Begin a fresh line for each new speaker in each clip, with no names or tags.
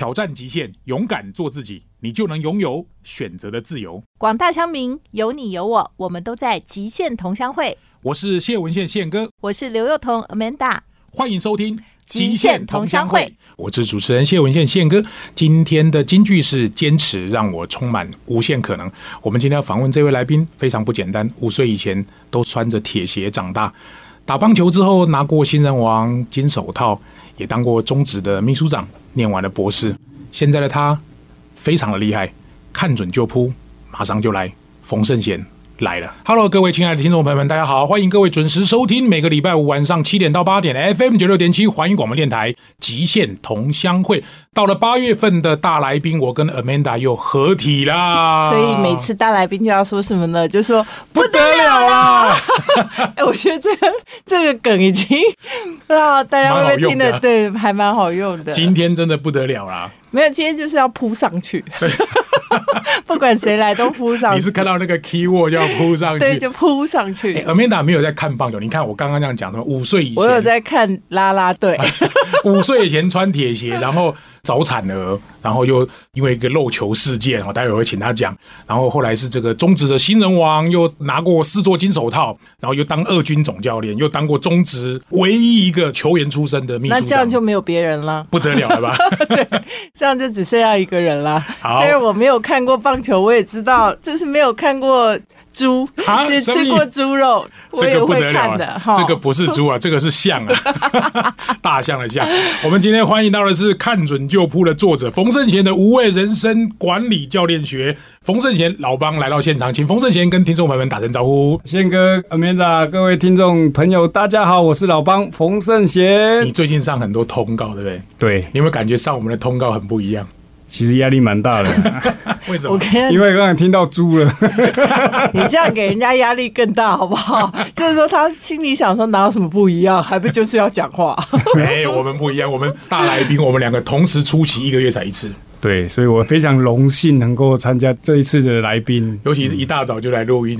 挑战极限，勇敢做自己，你就能拥有选择的自由。
广大乡民，有你有我，我们都在极限同乡会。
我是谢文宪宪哥，
我是刘幼彤 Amanda，
欢迎收听《
极限同乡会》。
我是主持人谢文宪宪哥。今天的金句是“坚持让我充满无限可能”。我们今天要访问这位来宾非常不简单，五岁以前都穿着铁鞋长大，打棒球之后拿过新人王、金手套，也当过中职的秘书长。念完了博士，现在的他非常的厉害，看准就扑，马上就来。冯胜贤来了，Hello，各位亲爱的听众朋友们，大家好，欢迎各位准时收听每个礼拜五晚上七点到八点 FM 九六点七环宇广播电台极限同乡会。到了八月份的大来宾，我跟 Amanda 又合体啦。
所以每次大来宾就要说什么呢？就说
不得了啦！
哎，我觉得这个这个梗已经啊，大家会听的对，还蛮好用的。
今天真的不得了啦！
没有，今天就是要扑上去，不管谁来都扑上。
你是看到那个 key word 就要扑上去，
对，就扑上去。
Amanda 没有在看棒球，你看我刚刚这样讲什么？五岁以前
我有在看啦啦队，
五岁以前穿铁鞋，然后早产儿，然后又因为一个漏球事件我，待会会请他讲。然后后来是这个中职的新人王，又拿过四座金手套，然后又当二军总教练，又当过中职唯一一个球员出身的秘书。
那这样就没有别人了，
不得了了吧？
对。这样就只剩下一个人了。好虽然我没有看过棒球，我也知道这是没有看过猪，也吃过猪肉，我也会看的。
这个不是猪啊，这个是象啊，大象的象。我们今天欢迎到的是看准就扑的作者冯圣贤的无畏人生管理教练学。冯圣贤老帮来到现场，请冯圣贤跟听众朋友们打声招呼。
宪哥，Amanda，各位听众朋友，大家好，我是老帮冯圣贤。
你最近上很多通告，对不对？
对，
你有没有感觉上我们的通告很不一样？
其实压力蛮大的，
为什么？
因为刚才听到猪了，
你这样给人家压力更大，好不好？就是说他心里想说哪有什么不一样，还不就是要讲话？
没有，我们不一样，我们大来宾，我们两个同时出席，一个月才一次。
对，所以我非常荣幸能够参加这一次的来宾，
尤其是一大早就来录音。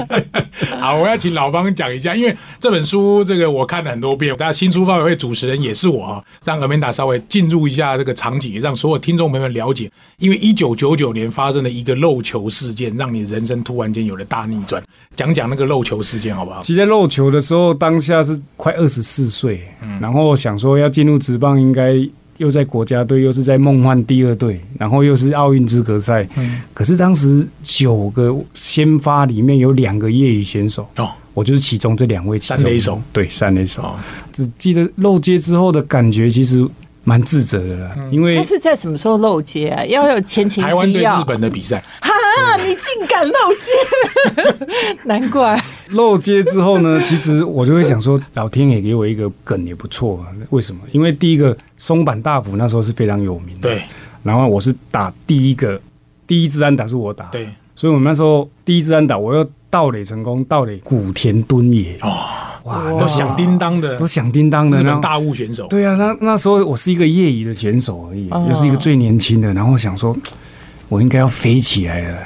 好，我要请老方讲一下，因为这本书这个我看了很多遍，大家新书发表会主持人也是我啊，让阿曼达稍微进入一下这个场景，让所有听众朋友们了解，因为一九九九年发生的一个漏球事件，让你人生突然间有了大逆转。讲讲那个漏球事件好不好？
其实漏球的时候，当下是快二十四岁，然后想说要进入职棒，应该。又在国家队，又是在梦幻第二队，然后又是奥运资格赛。嗯，可是当时九个先发里面有两个业余选手哦，我就是其中这两位。
三垒手，
对，三垒手。只记得漏接之后的感觉，其实蛮自责的啦。因为
他是在什么时候漏接啊？要有前情
台湾对日本的比赛。
哈，你竟敢漏接，难怪。
漏接之后呢，其实我就会想说，老天爷给我一个梗也不错。为什么？因为第一个。松坂大辅那时候是非常有名的，
对。
然后我是打第一个，第一支安打是我打，
对。
所以我们那时候第一支安打，我又盗垒成功，盗垒古田敦也，哦，
哇，都响叮当的，
都响叮当的，
大物选手。
对啊，那那时候我是一个业余的选手而已，又是一个最年轻的，然后想说，我应该要飞起来了。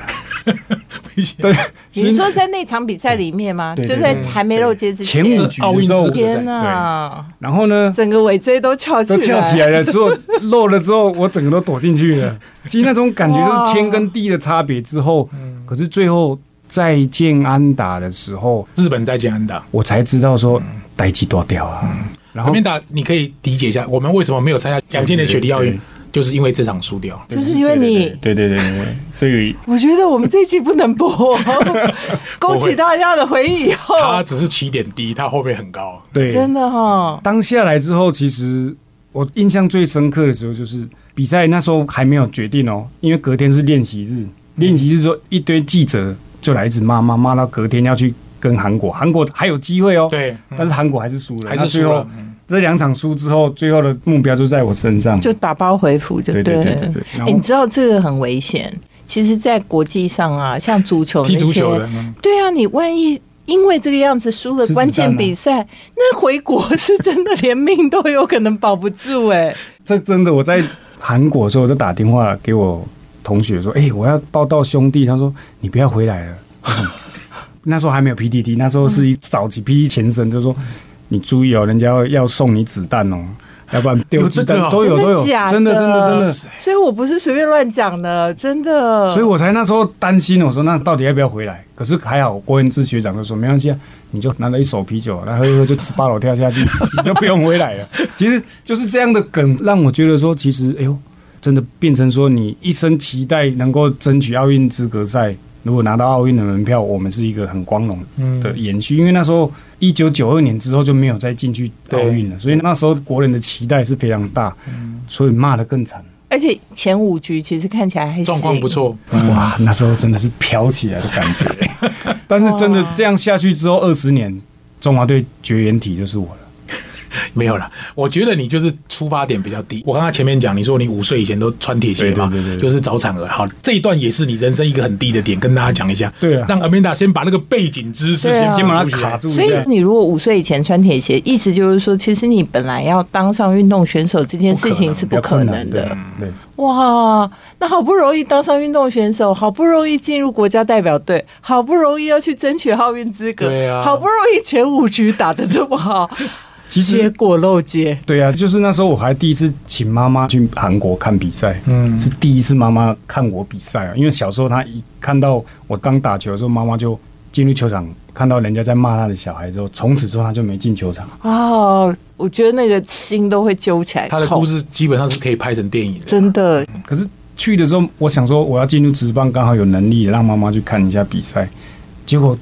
对，
你说在那场比赛里面吗？就在还没漏接之
前，前五局
奥运之
天呐！
然后呢，
整个尾椎都翘起来，
都翘起来了。之后漏了之后，我整个都躲进去了。其实那种感觉就是天跟地的差别。之后，可是最后再见安打的时候，
日本再见安打，
我才知道说待机多掉啊。
然后，安打，你可以理解一下，我们为什么没有参加两千年雪梨奥运？就是因为这场输掉，
就是因为你，
对对对对，所以
我觉得我们这一季不能播，勾起大家的回忆。
他只是起点低，他后面很高，
对，
真的哈。
当下来之后，其实我印象最深刻的时候，就是比赛那时候还没有决定哦，因为隔天是练习日，练习日说一堆记者就来一直骂骂骂到隔天要去跟韩国，韩国还有机会哦，
对，
但是韩国还是输了，
还是输了。
这两场输之后，最后的目标就在我身上，
就打包回府就对。对对对你知道这个很危险。其实，在国际上啊，像足球
踢足球的，
对啊，你万一因为这个样子输了关键比赛，那回国 是真的连命都有可能保不住哎。
这真的，我在韩国的时候就打电话给我同学说：“哎，我要报道兄弟。”他说：“你不要回来了。” 那时候还没有 PDD，那时候是早期 PD 前身，就说。你注意哦，人家要要送你子弹哦，要不然丢
子弹
都有都有，真的真的真的。
所以我不是随便乱讲的，真的。
所以我才那时候担心，我说那到底要不要回来？可是还好，郭文志学长就说没关系啊，你就拿了一手啤酒，然后就十八楼跳下去，你就不用回来了。其实就是这样的梗，让我觉得说，其实哎呦，真的变成说你一生期待能够争取奥运资格赛。如果拿到奥运的门票，我们是一个很光荣的延续，因为那时候一九九二年之后就没有再进去奥运了，所以那时候国人的期待是非常大，所以骂的更惨。
而且前五局其实看起来还
状况不错，
哇，那时候真的是飘起来的感觉。但是真的这样下去之后，二十年中华队绝缘体就是我了。
没有了，我觉得你就是出发点比较低。我刚刚前面讲，你说你五岁以前都穿铁鞋嘛，就是早产儿。好，这一段也是你人生一个很低的点，跟大家讲一下。
对啊，
让 Amanda 先把那个背景知识先把它卡住。
所以你如果五岁以前穿铁鞋，意思就是说，其实你本来要当上运动选手这件事情是不可能的。
对，
哇，那好不容易当上运动选手，好不容易进入国家代表队，好不容易要去争取奥运资格，
对啊，
好不容易前五局打的这么好。
其实
结果漏接，
对啊，就是那时候我还第一次请妈妈去韩国看比赛，嗯，是第一次妈妈看我比赛啊。因为小时候她一看到我刚打球的时候，妈妈就进入球场，看到人家在骂他的小孩之后，从此之后他就没进球场。
哦，我觉得那个心都会揪起来。
他的故事基本上是可以拍成电影的，
真的。
可是去的时候，我想说我要进入职棒，刚好有能力让妈妈去看一下比赛，结果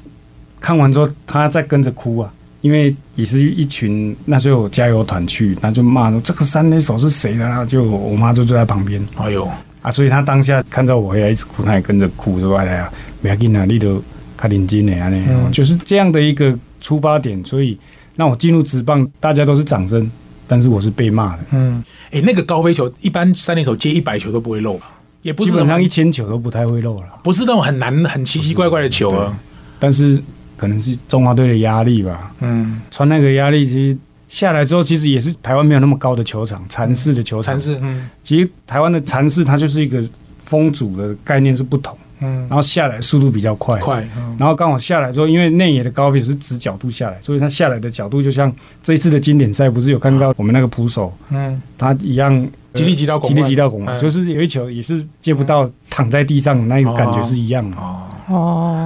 看完之后，她在跟着哭啊。因为也是一群那时候加油团去，那就骂说这个三垒手是谁的？就我妈就坐在旁边。
哎呦
啊！所以他当下看到我回来一直哭，他也跟着哭，说：“哎呀，不要紧啊，你都开领金的啊！”那就是这样的一个出发点。所以让我进入职棒，大家都是掌声，但是我是被骂的。
嗯，哎，那个高飞球，一般三垒手接一百球都不会漏吧？也不
基本上一千球都不太会漏了。
不是那种很难、很奇奇怪怪的球啊，
但是。可能是中华队的压力吧。嗯，穿那个压力，其实下来之后，其实也是台湾没有那么高的球场，禅式的球场。
禅式，嗯，
其实台湾的禅式它就是一个风阻的概念是不同。嗯，然后下来速度比较快，
快。
然后刚好下来之后，因为内野的高飞是直角度下来，所以它下来的角度就像这一次的经典赛，不是有看到我们那个捕手，嗯，他一样，
极力击到
极力击到拱，就是有一球也是接不到，躺在地上那个感觉是一样的。
哦，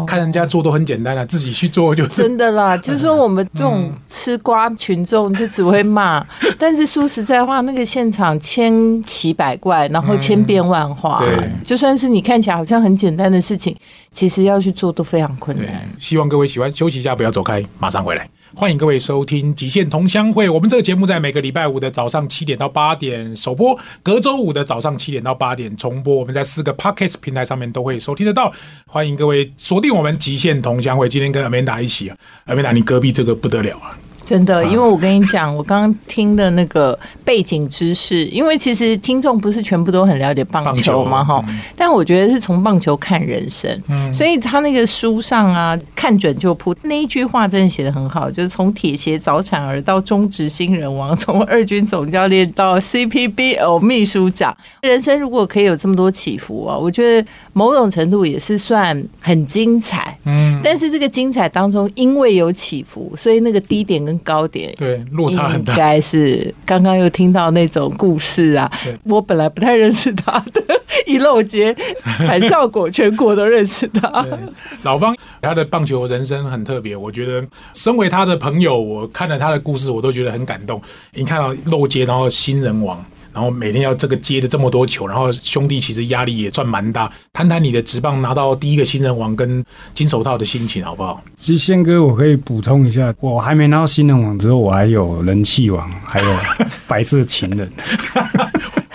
看人家做都很简单啊，自己去做就
真的啦。就是说，我们这种吃瓜群众就只会骂，但是说实在话，那个现场千奇百怪，然后千变万化，
对，
就算是你看起来好像很简单的事情，其实要去做都非常困难。
希望各位喜欢，休息一下，不要走开，马上回来。欢迎各位收听《极限同乡会》，我们这个节目在每个礼拜五的早上七点到八点首播，隔周五的早上七点到八点重播。我们在四个 Podcast 平台上面都会收听得到。欢迎各位锁定我们《极限同乡会》，今天跟 Amanda 一起啊，Amanda，你隔壁这个不得了啊！
真的，因为我跟你讲，我刚刚听的那个背景知识，因为其实听众不是全部都很了解棒球嘛，哈。但我觉得是从棒球看人生，嗯所以他那个书上啊，看准就扑那一句话真的写的很好，就是从铁鞋早产儿到中职新人王，从二军总教练到 CPBL 秘书长，人生如果可以有这么多起伏啊，我觉得某种程度也是算很精彩。嗯，但是这个精彩当中，因为有起伏，所以那个低点跟高点
对落差很大，
应该是刚刚又听到那种故事啊。我本来不太认识他的，一漏接喊效果，全国都认识他。
老方他的棒球人生很特别，我觉得身为他的朋友，我看了他的故事，我都觉得很感动。你看到漏接，然后新人王。然后每天要这个接的这么多球，然后兄弟其实压力也算蛮大。谈谈你的直棒拿到第一个新人王跟金手套的心情好不好？
其实宪哥，我可以补充一下，我还没拿到新人王之后，我还有人气王，还有 白色情人。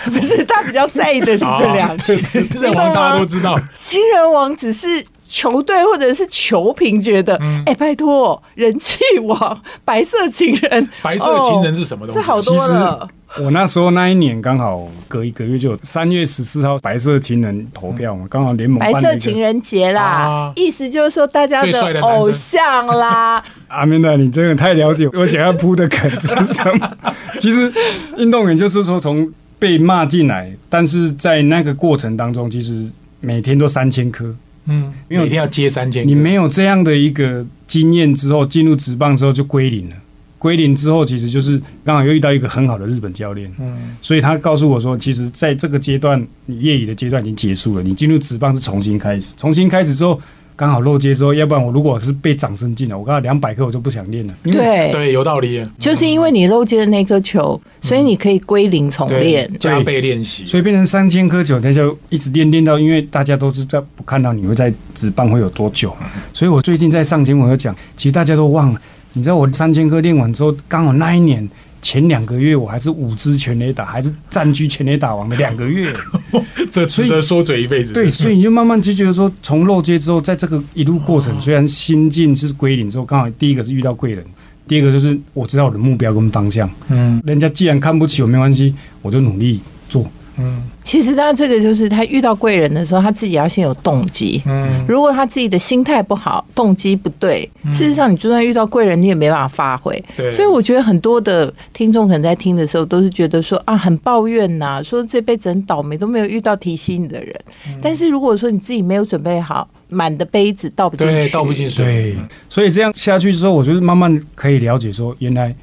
不是他比较在意的是这两句，
新人王大家都知道，
新人王只是球队或者是球评觉得，哎，拜托，人气王，白色情人，
白色情人是什么东西？
这好多了。
我那时候那一年刚好隔一个月就三月十四号白色情人投票嘛，刚好联盟
白色情人节啦，意思就是说大家的偶像啦。
阿明的，你真的太了解我想要铺的梗是什么？其实运动员就是说从被骂进来，但是在那个过程当中，其实每天都三千颗，
嗯，因为每天要接三千，
你没有这样的一个经验之后，进入职棒之后就归零了。归零之后，其实就是刚好又遇到一个很好的日本教练，嗯，所以他告诉我说，其实在这个阶段，你业余的阶段已经结束了，你进入职棒是重新开始，重新开始之后。刚好漏接之后，要不然我如果是被掌声进了，我刚好两百颗我就不想练了。
对
对，有道理。
就是因为你漏接的那颗球，所以你可以归零重练，
加倍练习，
所以变成三千颗球，那就一直练练到，因为大家都是在不看到你会在职棒会有多久。所以我最近在上节目有讲，其实大家都忘了，你知道我三千颗练完之后，刚好那一年。前两个月我还是五支全垒打，还是占据全垒打王的两个月，
这值得说嘴一辈子。
对，所以你就慢慢就觉得说，从漏接之后，在这个一路过程，虽然心境是归零之后，刚好第一个是遇到贵人，第二个就是我知道我的目标跟方向。嗯，人家既然看不起我，没关系，我就努力做。
嗯，其实他这个就是他遇到贵人的时候，他自己要先有动机。嗯，如果他自己的心态不好，动机不对，事实上你就算遇到贵人，你也没办法发挥。
对，
所以我觉得很多的听众可能在听的时候，都是觉得说啊，很抱怨呐，说这辈子很倒霉，都没有遇到提醒你的人。但是如果说你自己没有准备好，满的杯子倒不进去，
倒不进水。
对，所以这样下去之后，我觉得慢慢可以了解说，原来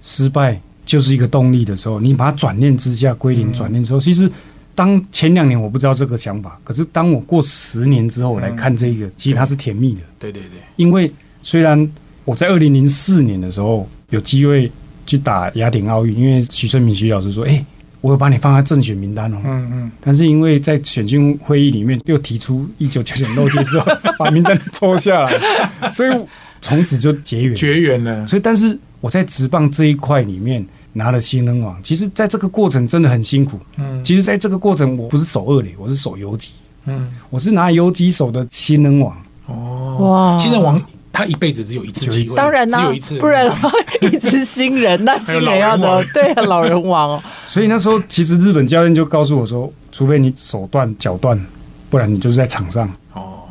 失败。就是一个动力的时候，你把它转念之下归零转念之后，其实当前两年我不知道这个想法，可是当我过十年之后我来看这个，其实它是甜蜜的。
对对对，
因为虽然我在二零零四年的时候有机会去打雅典奥运，因为徐春明徐老师说：“哎，我有把你放在正选名单哦。”嗯嗯。但是因为在选进会议里面又提出一九九九漏接之后，把名单抽下来，所以从此就结缘
绝 缘了。
所以，但是。我在直棒这一块里面拿了新人王，其实在这个过程真的很辛苦。嗯，其实在这个过程我不是守二垒，我是守游击。嗯，我是拿游击手的新人王。
哦，哇！新人王他一辈子只有一次机会，
当然
只有一次，
不然的话一直新人，那 新人要的对老人王哦。
所以那时候其实日本教练就告诉我说，除非你手断脚断，不然你就是在场上。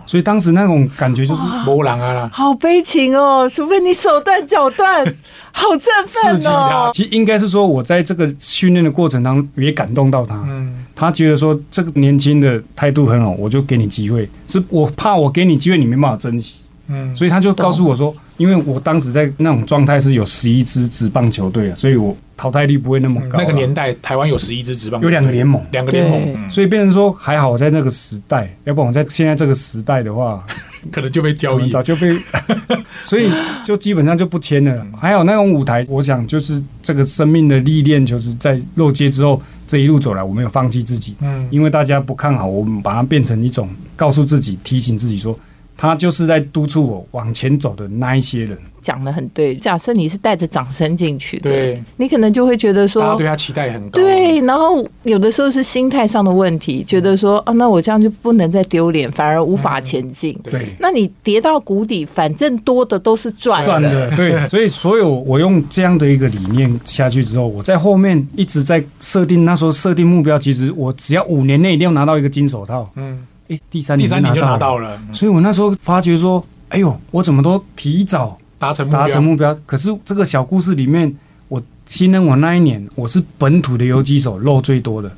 所以当时那种感觉就是
波浪啊，
好悲情哦！除非你手断脚断，好振奋哦。
其实应该是说，我在这个训练的过程当中也感动到他。嗯，他觉得说这个年轻的态度很好，我就给你机会。是我怕我给你机会，你没办法珍惜。嗯，所以他就告诉我说，因为我当时在那种状态是有十一支职棒球队啊，所以我淘汰率不会那么高。
那个年代台湾有十一支职棒，
有两个联盟，
两个联盟，
所以变成说还好我在那个时代，要不然我在现在这个时代的话，
可能就被交易，
早就被，所以就基本上就不签了。还有那种舞台，我想就是这个生命的历练，就是在落街之后这一路走来，我没有放弃自己，嗯，因为大家不看好，我们把它变成一种告诉自己、提醒自己说。他就是在督促我往前走的那一些人，
讲的很对。假设你是带着掌声进去的，
对，
你可能就会觉得说，
大家对他期待很高。
对，然后有的时候是心态上的问题，觉得说啊，那我这样就不能再丢脸，反而无法前进。
对，
那你跌到谷底，反正多的都是赚
赚的。对，所以所有我用这样的一个理念下去之后，我在后面一直在设定，那时候设定目标，其实我只要五年内一定要拿到一个金手套。嗯。哎，第三
第三
年
就拿到了，
所以我那时候发觉说，哎呦，我怎么都提早
达成
达成目标。可是这个小故事里面，我新人我那一年我是本土的游击手漏最多的。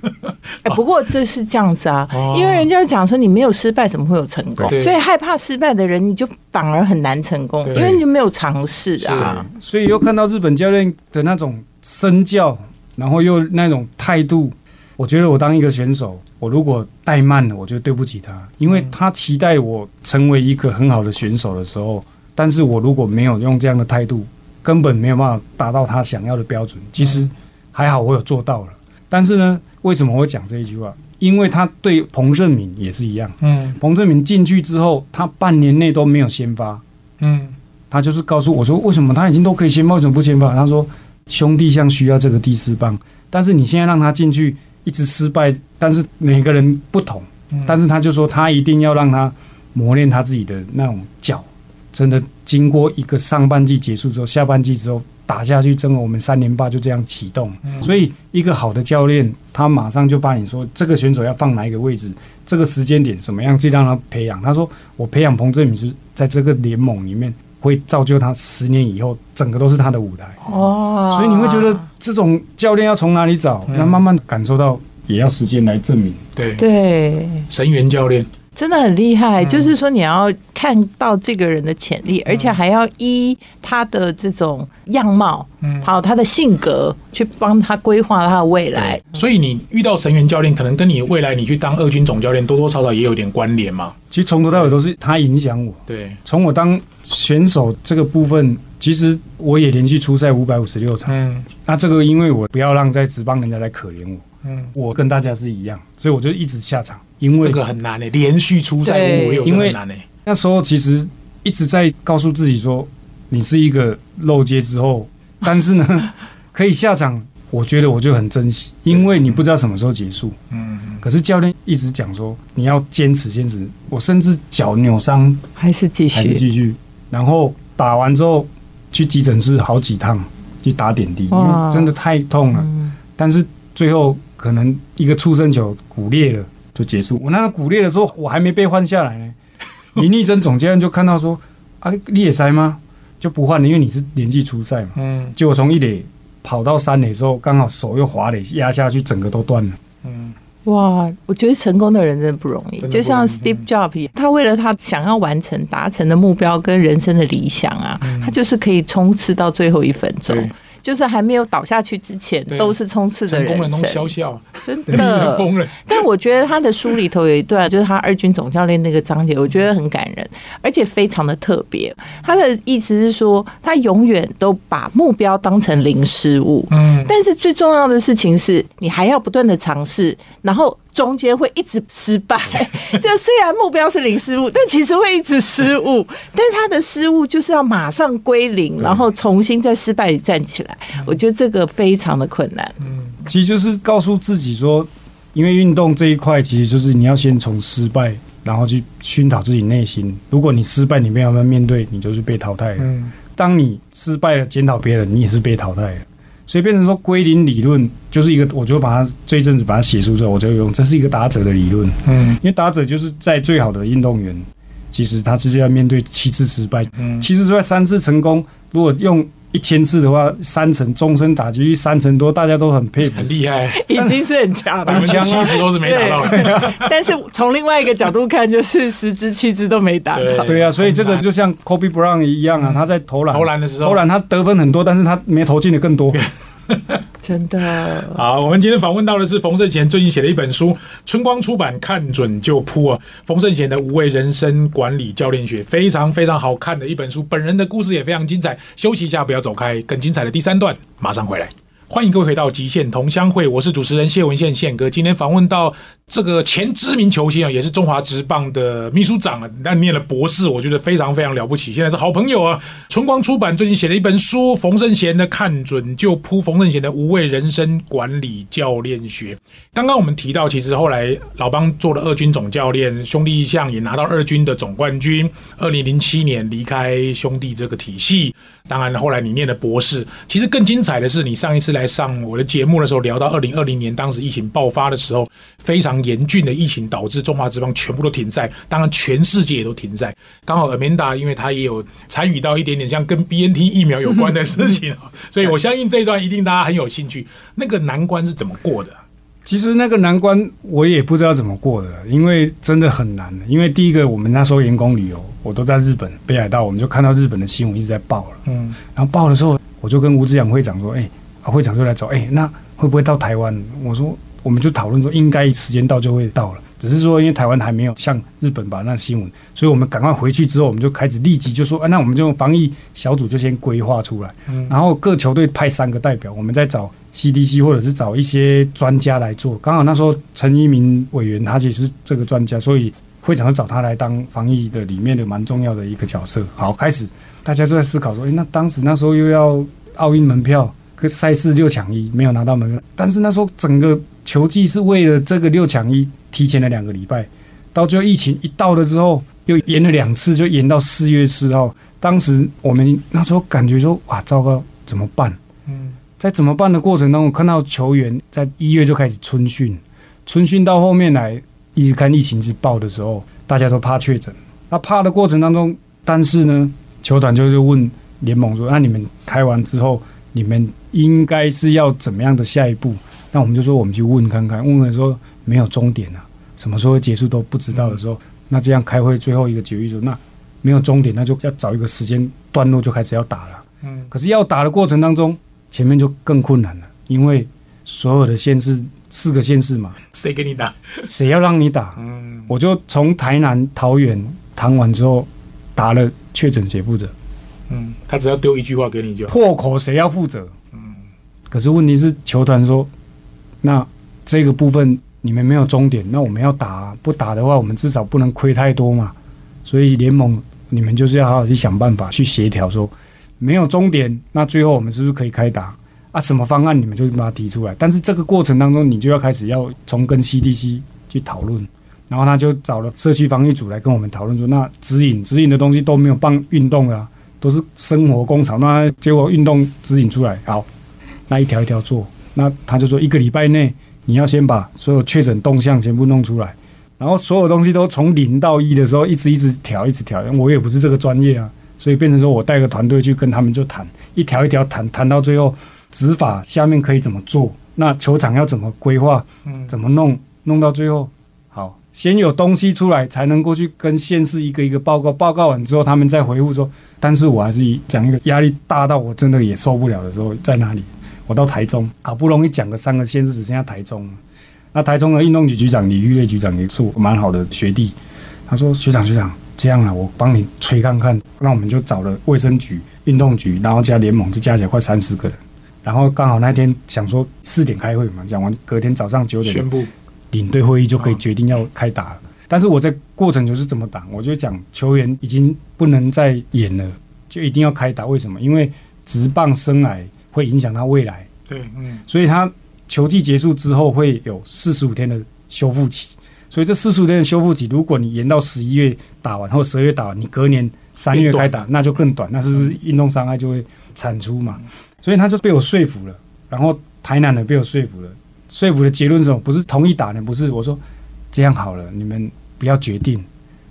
哎，不过这是这样子啊，因为人家讲说你没有失败怎么会有成功？所以害怕失败的人，你就反而很难成功，因为你就没有尝试啊。
所以又看到日本教练的那种身教，然后又那种态度，我觉得我当一个选手。我如果怠慢了，我就对不起他，因为他期待我成为一个很好的选手的时候，但是我如果没有用这样的态度，根本没有办法达到他想要的标准。其实还好，我有做到了。但是呢，为什么会讲这一句话？因为他对彭正明也是一样。嗯，彭正明进去之后，他半年内都没有先发。嗯，他就是告诉我说，为什么他已经都可以先发，为什么不先发？他说兄弟像需要这个第四棒，但是你现在让他进去。一直失败，但是每个人不同，但是他就说他一定要让他磨练他自己的那种脚，真的经过一个上半季结束之后，下半季之后打下去，真的我们三连霸就这样启动。所以一个好的教练，他马上就把你说这个选手要放哪一个位置，这个时间点怎么样去让他培养。他说我培养彭振明是在这个联盟里面。会造就他十年以后，整个都是他的舞台哦。所以你会觉得这种教练要从哪里找？那慢慢感受到，也要时间来证明。
对
对，
神元教练
真的很厉害，就是说你要看到这个人的潜力，而且还要依他的这种样貌，嗯，还有他的性格，去帮他规划他的未来。
所以你遇到成员教练，可能跟你未来你去当二军总教练多多少少也有点关联嘛。
其实从头到尾都是他影响我。
对，
从我当选手这个部分，其实我也连续出赛五百五十六场。嗯，那这个因为我不要让在职棒人家来可怜我。嗯，我跟大家是一样，所以我就一直下场。因为
这个很难诶，连续出赛五五六很难诶。
那时候其实一直在告诉自己说，你是一个漏接之后，但是呢，可以下场，我觉得我就很珍惜，因为你不知道什么时候结束。嗯。可是教练一直讲说，你要坚持坚持。我甚至脚扭伤
还是继续，
还是继续。然后打完之后去急诊室好几趟去打点滴，因为真的太痛了。但是最后可能一个出生球骨裂了。就结束。我那个骨裂的时候，我还没被换下来呢。林立珍总教练就看到说：“啊，裂塞吗？就不换了，因为你是连续出赛嘛。”嗯。结果从一垒跑到三垒之后，刚好手又滑垒压下去，整个都断了。
嗯。哇，我觉得成功的人真的不容易。就像 Steve Jobs，他为了他想要完成达成的目标跟人生的理想啊，他就是可以冲刺到最后一分钟。就是还没有倒下去之前，都是冲刺的人生，真的 疯了。但我觉得他的书里头有一段，就是他二军总教练那个章节，我觉得很感人，而且非常的特别。他的意思是说，他永远都把目标当成零失误，嗯，但是最重要的事情是你还要不断的尝试，然后。中间会一直失败，就虽然目标是零失误，但其实会一直失误。但他的失误就是要马上归零，然后重新在失败里站起来。我觉得这个非常的困难。
嗯，其实就是告诉自己说，因为运动这一块，其实就是你要先从失败，然后去熏陶自己内心。如果你失败，你没有办法面对，你就是被淘汰了。嗯，当你失败了，检讨别人，你也是被淘汰了。所以变成说归零理论就是一个，我就把它这一阵子把它写出之后，我就用这是一个打者的理论。嗯，因为打者就是在最好的运动员，其实他就是要面对七次失败，嗯，七次失败三次成功。如果用一千次的话，三成终身打击率三成多，大家都很佩服，
很厉害，
已经是很强了。
百分之七十都是没打到。
但是从另外一个角度看，就是十支七支都没打到。
对啊，所以这个就像 Kobe Brown 一样啊，他在投篮
投篮的时候，
投篮他得分很多，但是他没投进的更多。
真的
好，我们今天访问到的是冯胜贤，最近写的一本书，春光出版，看准就扑啊！冯胜贤的无畏人生管理教练学，非常非常好看的一本书，本人的故事也非常精彩。休息一下，不要走开，更精彩的第三段马上回来。欢迎各位回到极限同乡会，我是主持人谢文宪宪哥。今天访问到这个前知名球星啊，也是中华职棒的秘书长啊，但念了博士，我觉得非常非常了不起。现在是好朋友啊，春光出版最近写了一本书，冯胜贤的看准就扑，冯胜贤的无畏人生管理教练学。刚刚我们提到，其实后来老邦做了二军总教练，兄弟象也拿到二军的总冠军。二零零七年离开兄弟这个体系，当然后来你念了博士。其实更精彩的是，你上一次。来上我的节目的时候，聊到二零二零年当时疫情爆发的时候，非常严峻的疫情导致中华职棒全部都停赛，当然全世界也都停赛。刚好 Amanda 因为他也有参与到一点点像跟 BNT 疫苗有关的事情，所以我相信这一段一定大家很有兴趣。那个难关是怎么过的？
其实那个难关我也不知道怎么过的，因为真的很难。因为第一个，我们那时候员工旅游，我都在日本北海道，我们就看到日本的新闻一直在报了。嗯，然后报的时候，我就跟吴志阳会长说：“哎。”会长就来找，哎，那会不会到台湾？我说，我们就讨论说，应该时间到就会到了，只是说因为台湾还没有像日本把那新闻，所以我们赶快回去之后，我们就开始立即就说，啊，那我们就防疫小组就先规划出来，然后各球队派三个代表，我们再找 CDC 或者是找一些专家来做。刚好那时候陈一鸣委员他也是这个专家，所以会长就找他来当防疫的里面的蛮重要的一个角色。好，开始大家都在思考说，哎，那当时那时候又要奥运门票。个赛事六抢一没有拿到门票，但是那时候整个球季是为了这个六抢一提前了两个礼拜，到最后疫情一到了之后，又延了两次，就延到四月四号。当时我们那时候感觉说哇，糟糕，怎么办？嗯，在怎么办的过程当中，看到球员在一月就开始春训，春训到后面来一直看疫情是爆的时候，大家都怕确诊。那怕的过程当中，但是呢，球团就就问联盟说：那你们开完之后，你们。应该是要怎么样的下一步？那我们就说，我们去问看看。问了说没有终点啊，什么时候结束都不知道的时候，那这样开会最后一个决议说，那没有终点，那就要找一个时间段落就开始要打了。嗯，可是要打的过程当中，前面就更困难了，因为所有的县市四个县市嘛，
谁给你打？
谁要让你打？嗯，我就从台南、桃园谈完之后，打了确诊谁负责？
嗯，他只要丢一句话给你就
破口，谁要负责？可是问题是球团说，那这个部分你们没有终点，那我们要打，不打的话，我们至少不能亏太多嘛。所以联盟你们就是要好好去想办法去协调，说没有终点，那最后我们是不是可以开打啊？什么方案你们就把它提出来。但是这个过程当中，你就要开始要从跟 CDC 去讨论，然后他就找了社区防疫组来跟我们讨论说，那指引指引的东西都没有帮运动啊。都是生活工厂，那结果运动指引出来，好，那一条一条做，那他就说一个礼拜内你要先把所有确诊动向全部弄出来，然后所有东西都从零到一的时候一直一直调，一直调。我也不是这个专业啊，所以变成说我带个团队去跟他们就谈，一条一条谈，谈到最后执法下面可以怎么做，那球场要怎么规划，嗯，怎么弄，弄到最后好。先有东西出来，才能过去跟县市一个一个报告。报告完之后，他们再回复说。但是我还是讲一个压力大到我真的也受不了的时候在哪里？我到台中，好不容易讲个三个县市，只剩下台中。那台中的运动局局长李玉瑞局长也是我蛮好的学弟。他说：“学长学长，这样啊，我帮你催看看。”那我们就找了卫生局、运动局，然后加联盟，就加起来快三十个人。然后刚好那天想说四点开会嘛，讲完隔天早上九点
宣布。
领队会议就可以决定要开打了，但是我在过程就是怎么打，我就讲球员已经不能再演了，就一定要开打。为什么？因为直棒生涯会影响他未来。
对，嗯，
所以他球季结束之后会有四十五天的修复期，所以这四十五天的修复期，如果你延到十一月打完或十二月打完，你隔年三月开打，那就更短，那是运动伤害就会产出嘛。所以他就被我说服了，然后台南的被我说服了。说服的结论是什么？不是同意打呢？不是，我说这样好了，你们不要决定，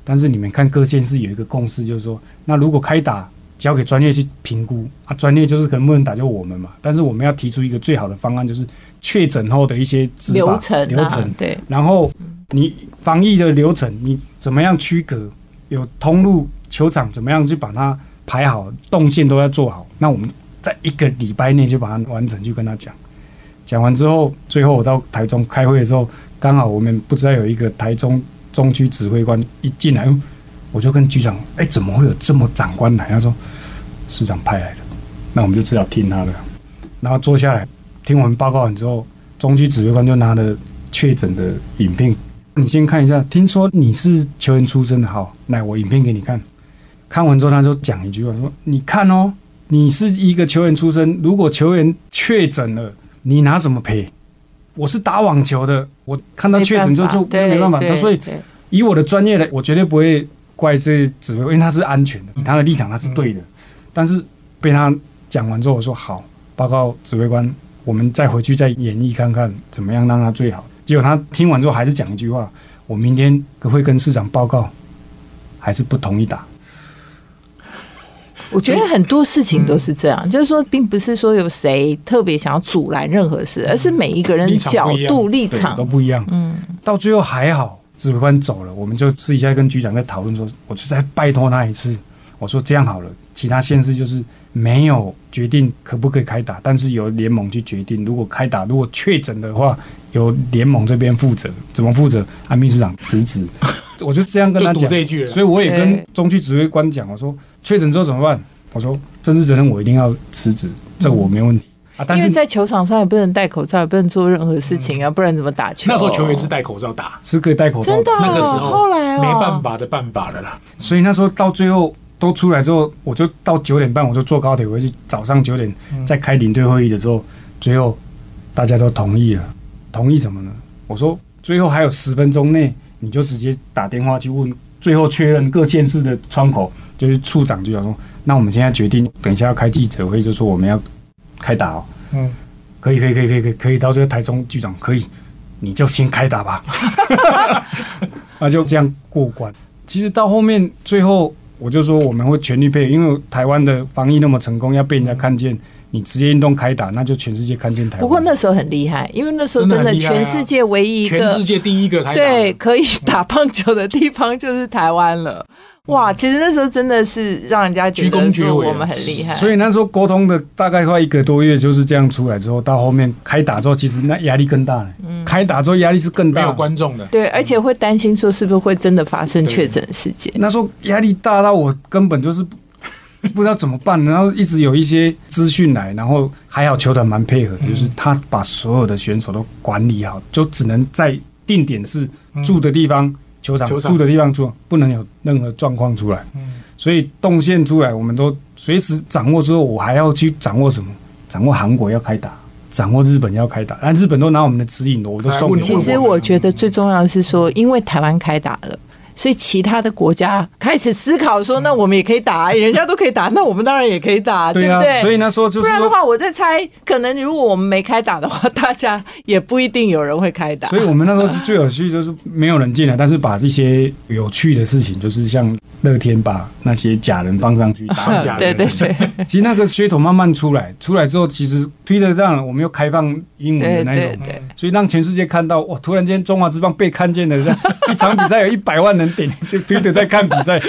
但是你们看各县市有一个共识，就是说，那如果开打，交给专业去评估啊，专业就是可能不能打，救我们嘛。但是我们要提出一个最好的方案，就是确诊后的一些
流程
流程
对。
然后你防疫的流程，你怎么样区隔？有通路球场怎么样去把它排好，动线都要做好。那我们在一个礼拜内就把它完成，就跟他讲。讲完之后，最后我到台中开会的时候，刚好我们不知道有一个台中中区指挥官一进来，我就跟局长：“哎，怎么会有这么长官来？”他说：“市长派来的。”那我们就只好听他的。然后坐下来听我们报告完之后，中区指挥官就拿了确诊的影片，你先看一下。听说你是球员出身的，好，来我影片给你看。看完之后，他就讲一句话说：“你看哦，你是一个球员出身，如果球员确诊了。”你拿什么赔？我是打网球的，我看到确诊之后就没办法。他所以以我的专业来，我绝对不会怪这指挥，因为他是安全的，以他的立场他是对的。但是被他讲完之后，我说好，报告指挥官，我们再回去再演绎看看怎么样让他最好。结果他听完之后还是讲一句话：我明天可会跟市长报告，还是不同意打。
我觉得很多事情都是这样，就是说，并不是说有谁特别想要阻拦任何事，而是每一个人的角度立场
都不一样。嗯，到最后还好，指挥官走了，我们就私底下跟局长在讨论说，我就再拜托他一次，我说这样好了，其他县市就是没有决定可不可以开打，但是由联盟去决定，如果开打，如果确诊的话，由联盟这边负责，怎么负责？按秘书长辞职，我就这样跟他讲
这一句，
所以我也跟中区指挥官讲，我说。确诊之后怎么办？我说政治责任我一定要辞职，这我没问题
啊。但是在球场上也不能戴口罩，也不能做任何事情啊，不然怎么打球？
那时候球员是戴口罩打，
是可以戴口罩。
真的，
那个时候
后来
没办法的办法了啦。
所以那时候到最后都出来之后，我就到九点半我就坐高铁回去，早上九点再开领队会议的时候，最后大家都同意了。同意什么呢？我说最后还有十分钟内，你就直接打电话去问，最后确认各县市的窗口。就是处长就想说，那我们现在决定，等一下要开记者会，就说我们要开打哦。嗯，可以，可以，可以，可以，可以，可以。到这个台中局长可以，你就先开打吧。那就这样过关。其实到后面最后，我就说我们会全力配合，因为台湾的防疫那么成功，要被人家看见，你职业运动开打，那就全世界看见台湾。
不过那时候很厉害，因为那时候真的全世界唯一一个
全世界第一个开
对可以打棒球的地方就是台湾了。哇，其实那时候真的是让人家觉得说我们很厉害。
所以那时候沟通的大概快一个多月就是这样出来之后，到后面开打之后，其实那压力更大了。嗯，开打之后压力是更大，
没有观众的。
对，而且会担心说是不是会真的发生确诊事件。
那时候压力大到我根本就是不知道怎么办，然后一直有一些资讯来，然后还好球团蛮配合的，就是他把所有的选手都管理好，就只能在定点是住的地方。球场住的地方住，不能有任何状况出来。嗯，所以动线出来，我们都随时掌握之后，我还要去掌握什么？掌握韩国要开打，掌握日本要开打。但日本都拿我们的指引，我都送。
其实我觉得最重要的是说，因为台湾开打了。所以其他的国家开始思考说，那我们也可以打，人家都可以打，那我们当然也可以打，对不对？
所以那时候就
不然的话，我在猜，可能如果我们没开打的话，大家也不一定有人会开打。
所以我们那时候是最有趣，就是没有人进来，但是把这些有趣的事情，就是像乐天把那些假人放上去 打假
人，对对对。
其实那个噱头慢慢出来，出来之后，其实推特上我们又开放英文的那种，所以让全世界看到，哇！突然间中华之棒被看见了，一场比赛有一百万人点 就推。在看比赛，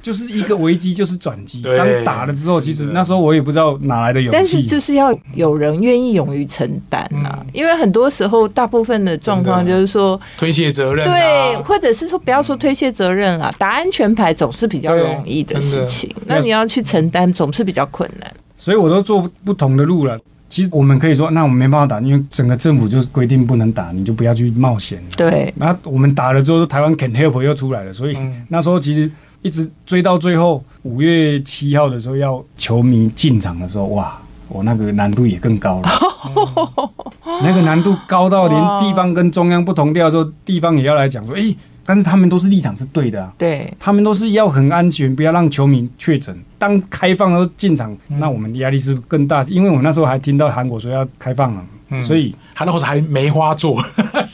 就是一个危机，就是转机。当打了之后，其实那时候我也不知道哪来的勇气。
但是就是要有人愿意勇于承担啊，因为很多时候大部分的状况就是说
推卸责任，
对，或者是说不要说推卸责任了，打安全牌总是比较容易的事情，那你要去承担总是比较困难。
所以我都做不同的路了。其实我们可以说，那我们没办法打，因为整个政府就是规定不能打，你就不要去冒险。
对。
那我们打了之后，台湾 Can Help 又出来了，所以那时候其实一直追到最后，五月七号的时候要球迷进场的时候，哇，我那个难度也更高了。那个难度高到连地方跟中央不同调的时候，地方也要来讲说，哎。但是他们都是立场是对的啊，
对，
他们都是要很安全，不要让球迷确诊。当开放了进场，那我们压力是更大，因为我们那时候还听到韩国说要开放了。所以
他那会还梅花座，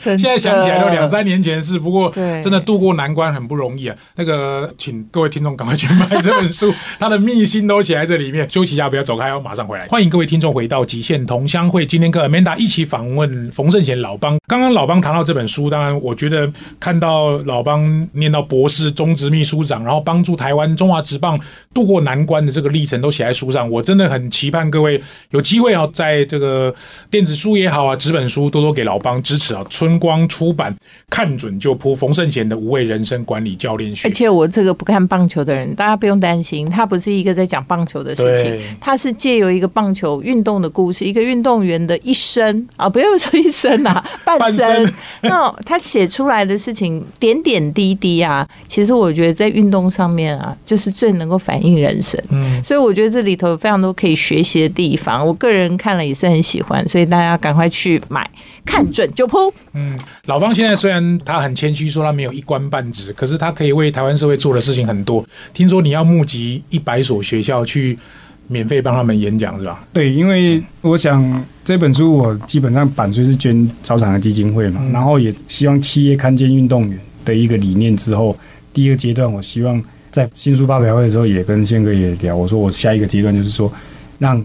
现在想起来都两三年前的事。不过真的渡过难关很不容易啊。那个，请各位听众赶快去买这本书，他的秘辛都写在这里面。休息一下，不要走开哦，马上回来。欢迎各位听众回到极限同乡会，今天跟 Amanda 一起访问冯胜贤老帮。刚刚老帮谈到这本书，当然我觉得看到老帮念到博士、中职秘书长，然后帮助台湾中华职棒渡过难关的这个历程都写在书上，我真的很期盼各位有机会啊，在这个电子。书也好啊，纸本书多多给老帮支持啊！春光出版，看准就扑，冯圣贤的无畏人生管理教练学。
而且我这个不看棒球的人，大家不用担心，他不是一个在讲棒球的事情，他是借由一个棒球运动的故事，一个运动员的一生啊，不用说一生啊，半生。那他写出来的事情点点滴滴啊，其实我觉得在运动上面啊，就是最能够反映人生。嗯，所以我觉得这里头有非常多可以学习的地方。我个人看了也是很喜欢，所以大家。赶快去买，看准就扑。
嗯，老方现在虽然他很谦虚，说他没有一官半职，可是他可以为台湾社会做的事情很多。听说你要募集一百所学校去免费帮他们演讲，是吧？
对，因为我想这本书我基本上版税是捐招厂的基金会嘛，然后也希望企业看见运动员的一个理念之后，第一个阶段我希望在新书发表会的时候也跟宪哥也聊，我说我下一个阶段就是说让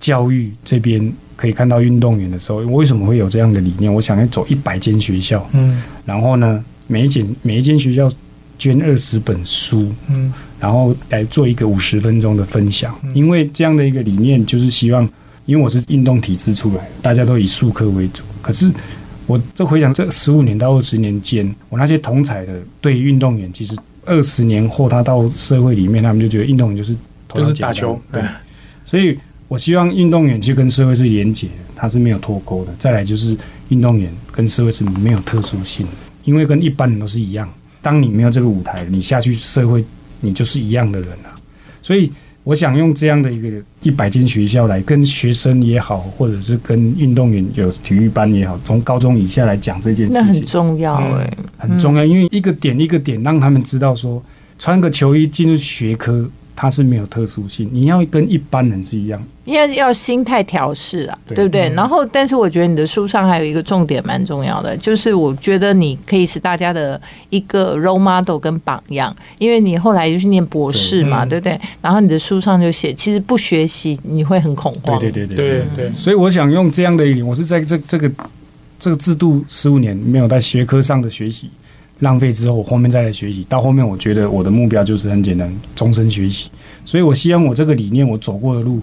教育这边。可以看到运动员的时候，为什么会有这样的理念？我想要走一百间学校，嗯，然后呢，每一间每一间学校捐二十本书，嗯，然后来做一个五十分钟的分享。因为这样的一个理念，就是希望，因为我是运动体制出来，大家都以术科为主。可是我这回想这十五年到二十年间，我那些同彩的对运动员，其实二十年后他到社会里面，他们就觉得运动员就是
就是打球，对，
所以。我希望运动员去跟社会是连结的，他是没有脱钩的。再来就是运动员跟社会是没有特殊性的，因为跟一般人都是一样。当你没有这个舞台，你下去社会，你就是一样的人了。所以我想用这样的一个一百间学校来跟学生也好，或者是跟运动员有体育班也好，从高中以下来讲这件事情，那
很重要哎，
很重要。因为一个点一个点让他们知道说，穿个球衣进入学科。它是没有特殊性，你要跟一般人是一样。
要要心态调试啊，对不对？然后，但是我觉得你的书上还有一个重点蛮重要的，就是我觉得你可以是大家的一个 role model 跟榜样，因为你后来就去念博士嘛，对不对？然后你的书上就写，其实不学习你会很恐慌。
对对
对对对。
所以我想用这样的一点，我是在这这个这个制度十五年没有在学科上的学习浪费之后，我后面再来学习，到后面我觉得我的目标就是很简单，终身学习。所以我希望我这个理念，我走过的路。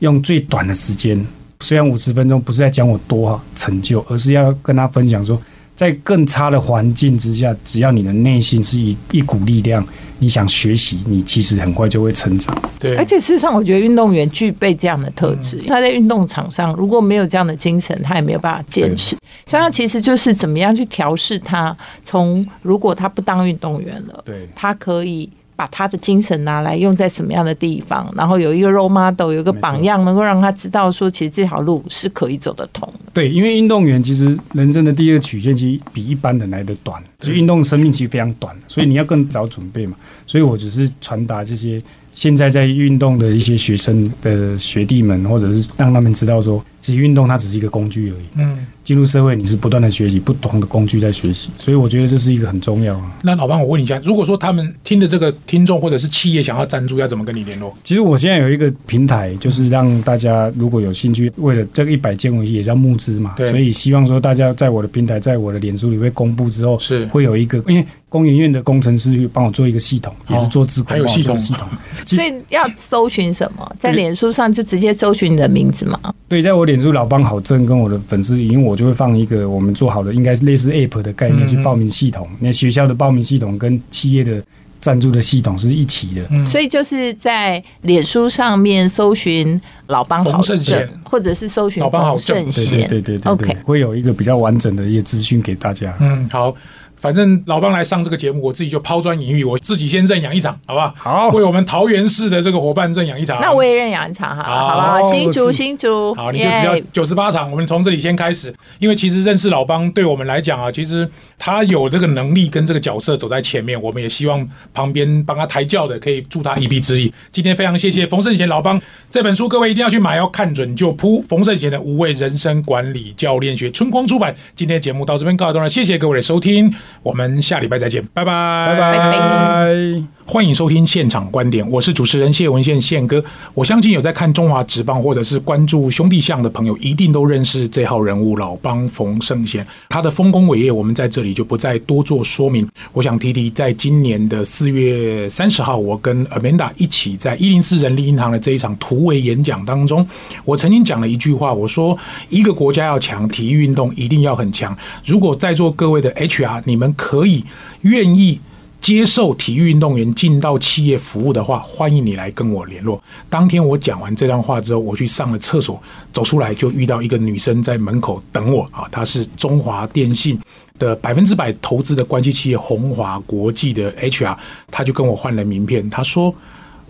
用最短的时间，虽然五十分钟不是在讲我多好成就，而是要跟他分享说，在更差的环境之下，只要你的内心是一一股力量，你想学习，你其实很快就会成长。
对，
而且事实上，我觉得运动员具备这样的特质，他在运动场上如果没有这样的精神，他也没有办法坚持。像他其实就是怎么样去调试他，从如果他不当运动员了，
对，
他可以。把他的精神拿来用在什么样的地方，然后有一个 role model，有一个榜样，能够让他知道说，其实这条路是可以走得通的。
对，因为运动员其实人生的第二曲线其实比一般人来的短，所以运动生命其实非常短，所以你要更早准备嘛。所以我只是传达这些。现在在运动的一些学生的学弟们，或者是让他们知道说，其实运动它只是一个工具而已。嗯，进入社会你是不断的学习不同的工具在学习，所以我觉得这是一个很重要啊。
那老班，我问你一下，如果说他们听的这个听众或者是企业想要赞助，要怎么跟你联络？
其实我现在有一个平台，就是让大家如果有兴趣，为了这个一百件文也叫募资嘛。
对。
所以希望说大家在我的平台，在我的脸书里面公布之后，
是
会有一个，因为工研院的工程师会帮我做一个系统，也是做自
还有系统
系统。
所以要搜寻什么？在脸书上就直接搜寻你的名字嘛？
对，在我脸书老帮好正跟我的粉丝，因为我就会放一个我们做好的，应该是类似 App 的概念去报名系统。那学校的报名系统跟企业的赞助的系统是一起的。
所以就是在脸书上面搜寻老帮好正，或者是搜寻
老帮好圣
贤，
对对对，OK，会有一个比较完整的一些资讯给大家。
嗯，好。反正老帮来上这个节目，我自己就抛砖引玉，我自己先认养一场，好不好？
好，
为我们桃园市的这个伙伴认养一场。
那我也认养一场哈，好不好？新竹，新竹，
好，你就只要九十八场，我们从这里先开始。因为其实认识老帮对我们来讲啊，其实他有这个能力跟这个角色走在前面，我们也希望旁边帮他抬轿的可以助他一臂之力。今天非常谢谢冯胜贤老帮这本书，各位一定要去买，要看准就扑。冯胜贤的无畏人生管理教练学，春光出版。今天节目到这边告一段落，谢谢各位的收听，我们下礼。拜，再见，拜
拜，拜拜。
欢迎收听现场观点，我是主持人谢文宪宪哥。我相信有在看中华职棒或者是关注兄弟象的朋友，一定都认识这号人物老帮冯胜贤。他的丰功伟业，我们在这里也就不再多做说明。我想提提，在今年的四月三十号，我跟 Amanda 一起在一零四人力银行的这一场突围演讲当中，我曾经讲了一句话，我说一个国家要强，体育运动一定要很强。如果在座各位的 HR，你们可以愿意。接受体育运动员进到企业服务的话，欢迎你来跟我联络。当天我讲完这段话之后，我去上了厕所，走出来就遇到一个女生在门口等我啊，她是中华电信的百分之百投资的关系企业红华国际的 HR，他就跟我换了名片，他说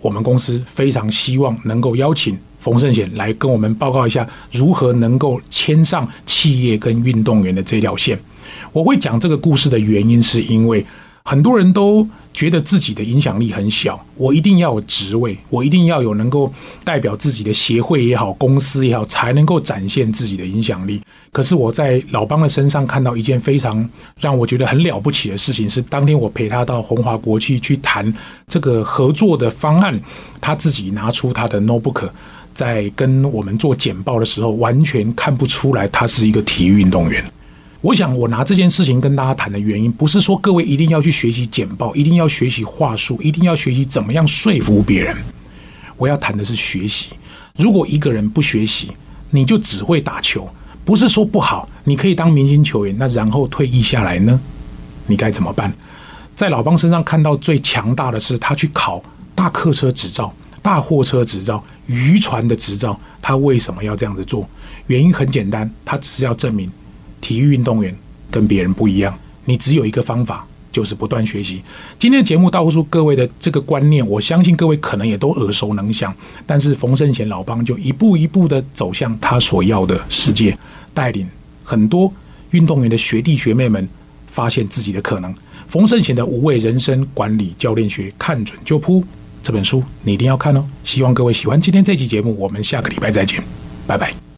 我们公司非常希望能够邀请冯胜贤来跟我们报告一下如何能够牵上企业跟运动员的这条线。我会讲这个故事的原因是因为。很多人都觉得自己的影响力很小，我一定要有职位，我一定要有能够代表自己的协会也好，公司也好，才能够展现自己的影响力。可是我在老邦的身上看到一件非常让我觉得很了不起的事情，是当天我陪他到红华国际去谈这个合作的方案，他自己拿出他的 notebook，在跟我们做简报的时候，完全看不出来他是一个体育运动员。我想，我拿这件事情跟大家谈的原因，不是说各位一定要去学习简报，一定要学习话术，一定要学习怎么样说服别人。我要谈的是学习。如果一个人不学习，你就只会打球，不是说不好，你可以当明星球员，那然后退役下来呢？你该怎么办？在老邦身上看到最强大的是，他去考大客车执照、大货车执照、渔船的执照。他为什么要这样子做？原因很简单，他只是要证明。体育运动员跟别人不一样，你只有一个方法，就是不断学习。今天的节目道出各位的这个观念，我相信各位可能也都耳熟能详。但是冯胜贤老帮就一步一步的走向他所要的世界，带领很多运动员的学弟学妹们发现自己的可能。冯胜贤的无畏人生管理教练学，看准就扑。这本书你一定要看哦。希望各位喜欢今天这期节目，我们下个礼拜再见，拜拜。